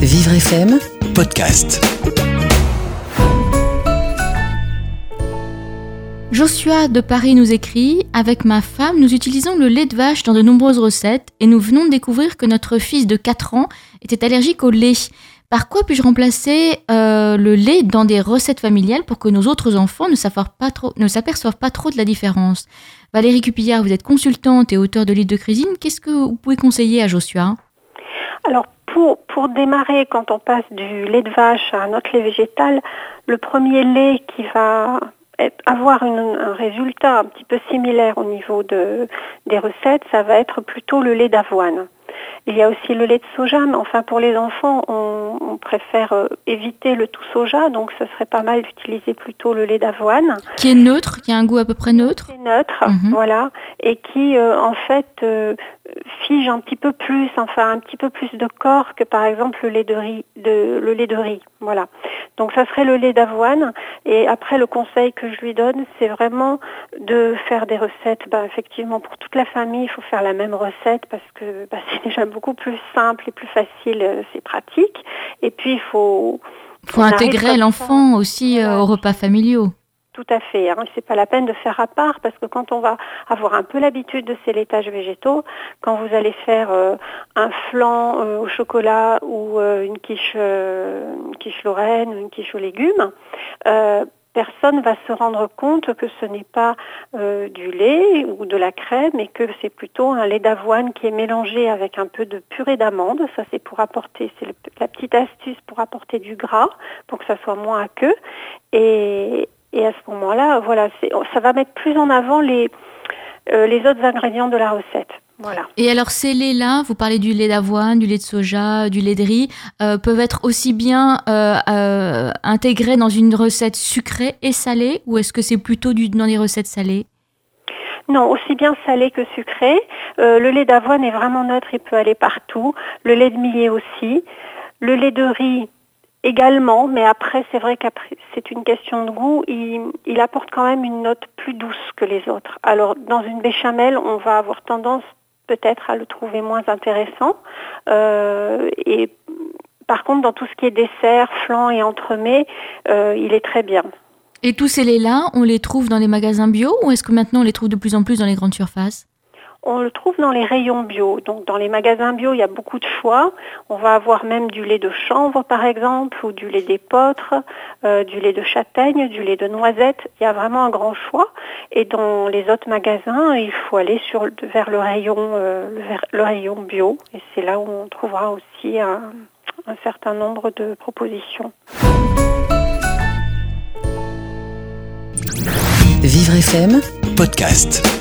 Vivre FM, podcast. Joshua de Paris nous écrit Avec ma femme, nous utilisons le lait de vache dans de nombreuses recettes et nous venons de découvrir que notre fils de 4 ans était allergique au lait. Par quoi puis-je remplacer euh, le lait dans des recettes familiales pour que nos autres enfants ne s'aperçoivent pas trop, ne s'aperçoivent pas trop de la différence? Valérie Cupillard, vous êtes consultante et auteure de livres de cuisine. Qu'est-ce que vous pouvez conseiller à Joshua? Alors pour, démarrer, quand on passe du lait de vache à un autre lait végétal, le premier lait qui va avoir un résultat un petit peu similaire au niveau de, des recettes, ça va être plutôt le lait d'avoine. Il y a aussi le lait de soja, mais enfin pour les enfants, on, on préfère euh, éviter le tout soja, donc ce serait pas mal d'utiliser plutôt le lait d'avoine. Qui est neutre, qui a un goût à peu près neutre C'est neutre, Mhm. voilà, et qui euh, en fait euh, fige un petit peu plus, enfin un petit peu plus de corps que par exemple le lait de riz, de, le lait de riz, voilà. Donc ça serait le lait d'avoine. Et après le conseil que je lui donne, c'est vraiment de faire des recettes. Ben, effectivement, pour toute la famille, il faut faire la même recette parce que ben, c'est déjà beaucoup plus simple et plus facile, euh, c'est pratique. Et puis il faut faut intégrer l'enfant aussi euh, aux repas familiaux. Tout à fait. Hein. C'est pas la peine de faire à part parce que quand on va avoir un peu l'habitude de ces laitages végétaux, quand vous allez faire euh, un flan euh, au chocolat ou euh, une quiche, une quiche lorraine, une quiche aux légumes, personne va se rendre compte que ce n'est pas du lait ou de la crème, mais que c'est plutôt un lait d'avoine qui est mélangé avec un peu de purée d'amande. Ça, c'est pour apporter, c'est la petite astuce pour apporter du gras, pour que ça soit moins aqueux. Et, et à ce moment-là, voilà, ça va mettre plus en avant les, euh, les autres ingrédients de la recette. Voilà. Et alors ces laits-là, vous parlez du lait d'avoine, du lait de soja, du lait de riz, euh, peuvent être aussi bien euh, intégrés dans une recette sucrée et salée, ou est-ce que c'est plutôt du, dans des recettes salées? Non, aussi bien salé que sucré. Le lait d'avoine est vraiment neutre, il peut aller partout. Le lait de millet aussi. Le lait de riz également, mais après, c'est vrai qu'après, c'est une question de goût. Il, apporte quand même une note plus douce que les autres. Alors, dans une béchamel, on va avoir tendance peut-être à le trouver moins intéressant. Euh, et par contre, dans tout ce qui est dessert, flan et entremets, euh, il est très bien. Et tous ces laits-là, on les trouve dans les magasins bio, ou est-ce que maintenant on les trouve de plus en plus dans les grandes surfaces? On le trouve dans les rayons bio. Donc dans les magasins bio, il y a beaucoup de choix. On va avoir même du lait de chanvre par exemple, ou du lait d'épeautre, euh, du lait de châtaigne, du lait de noisette. Il y a vraiment un grand choix. Et dans les autres magasins, il faut aller vers le rayon, euh, le, rayon bio. Et c'est là où on trouvera aussi un, un certain nombre de propositions. Vivre FM, Podcast.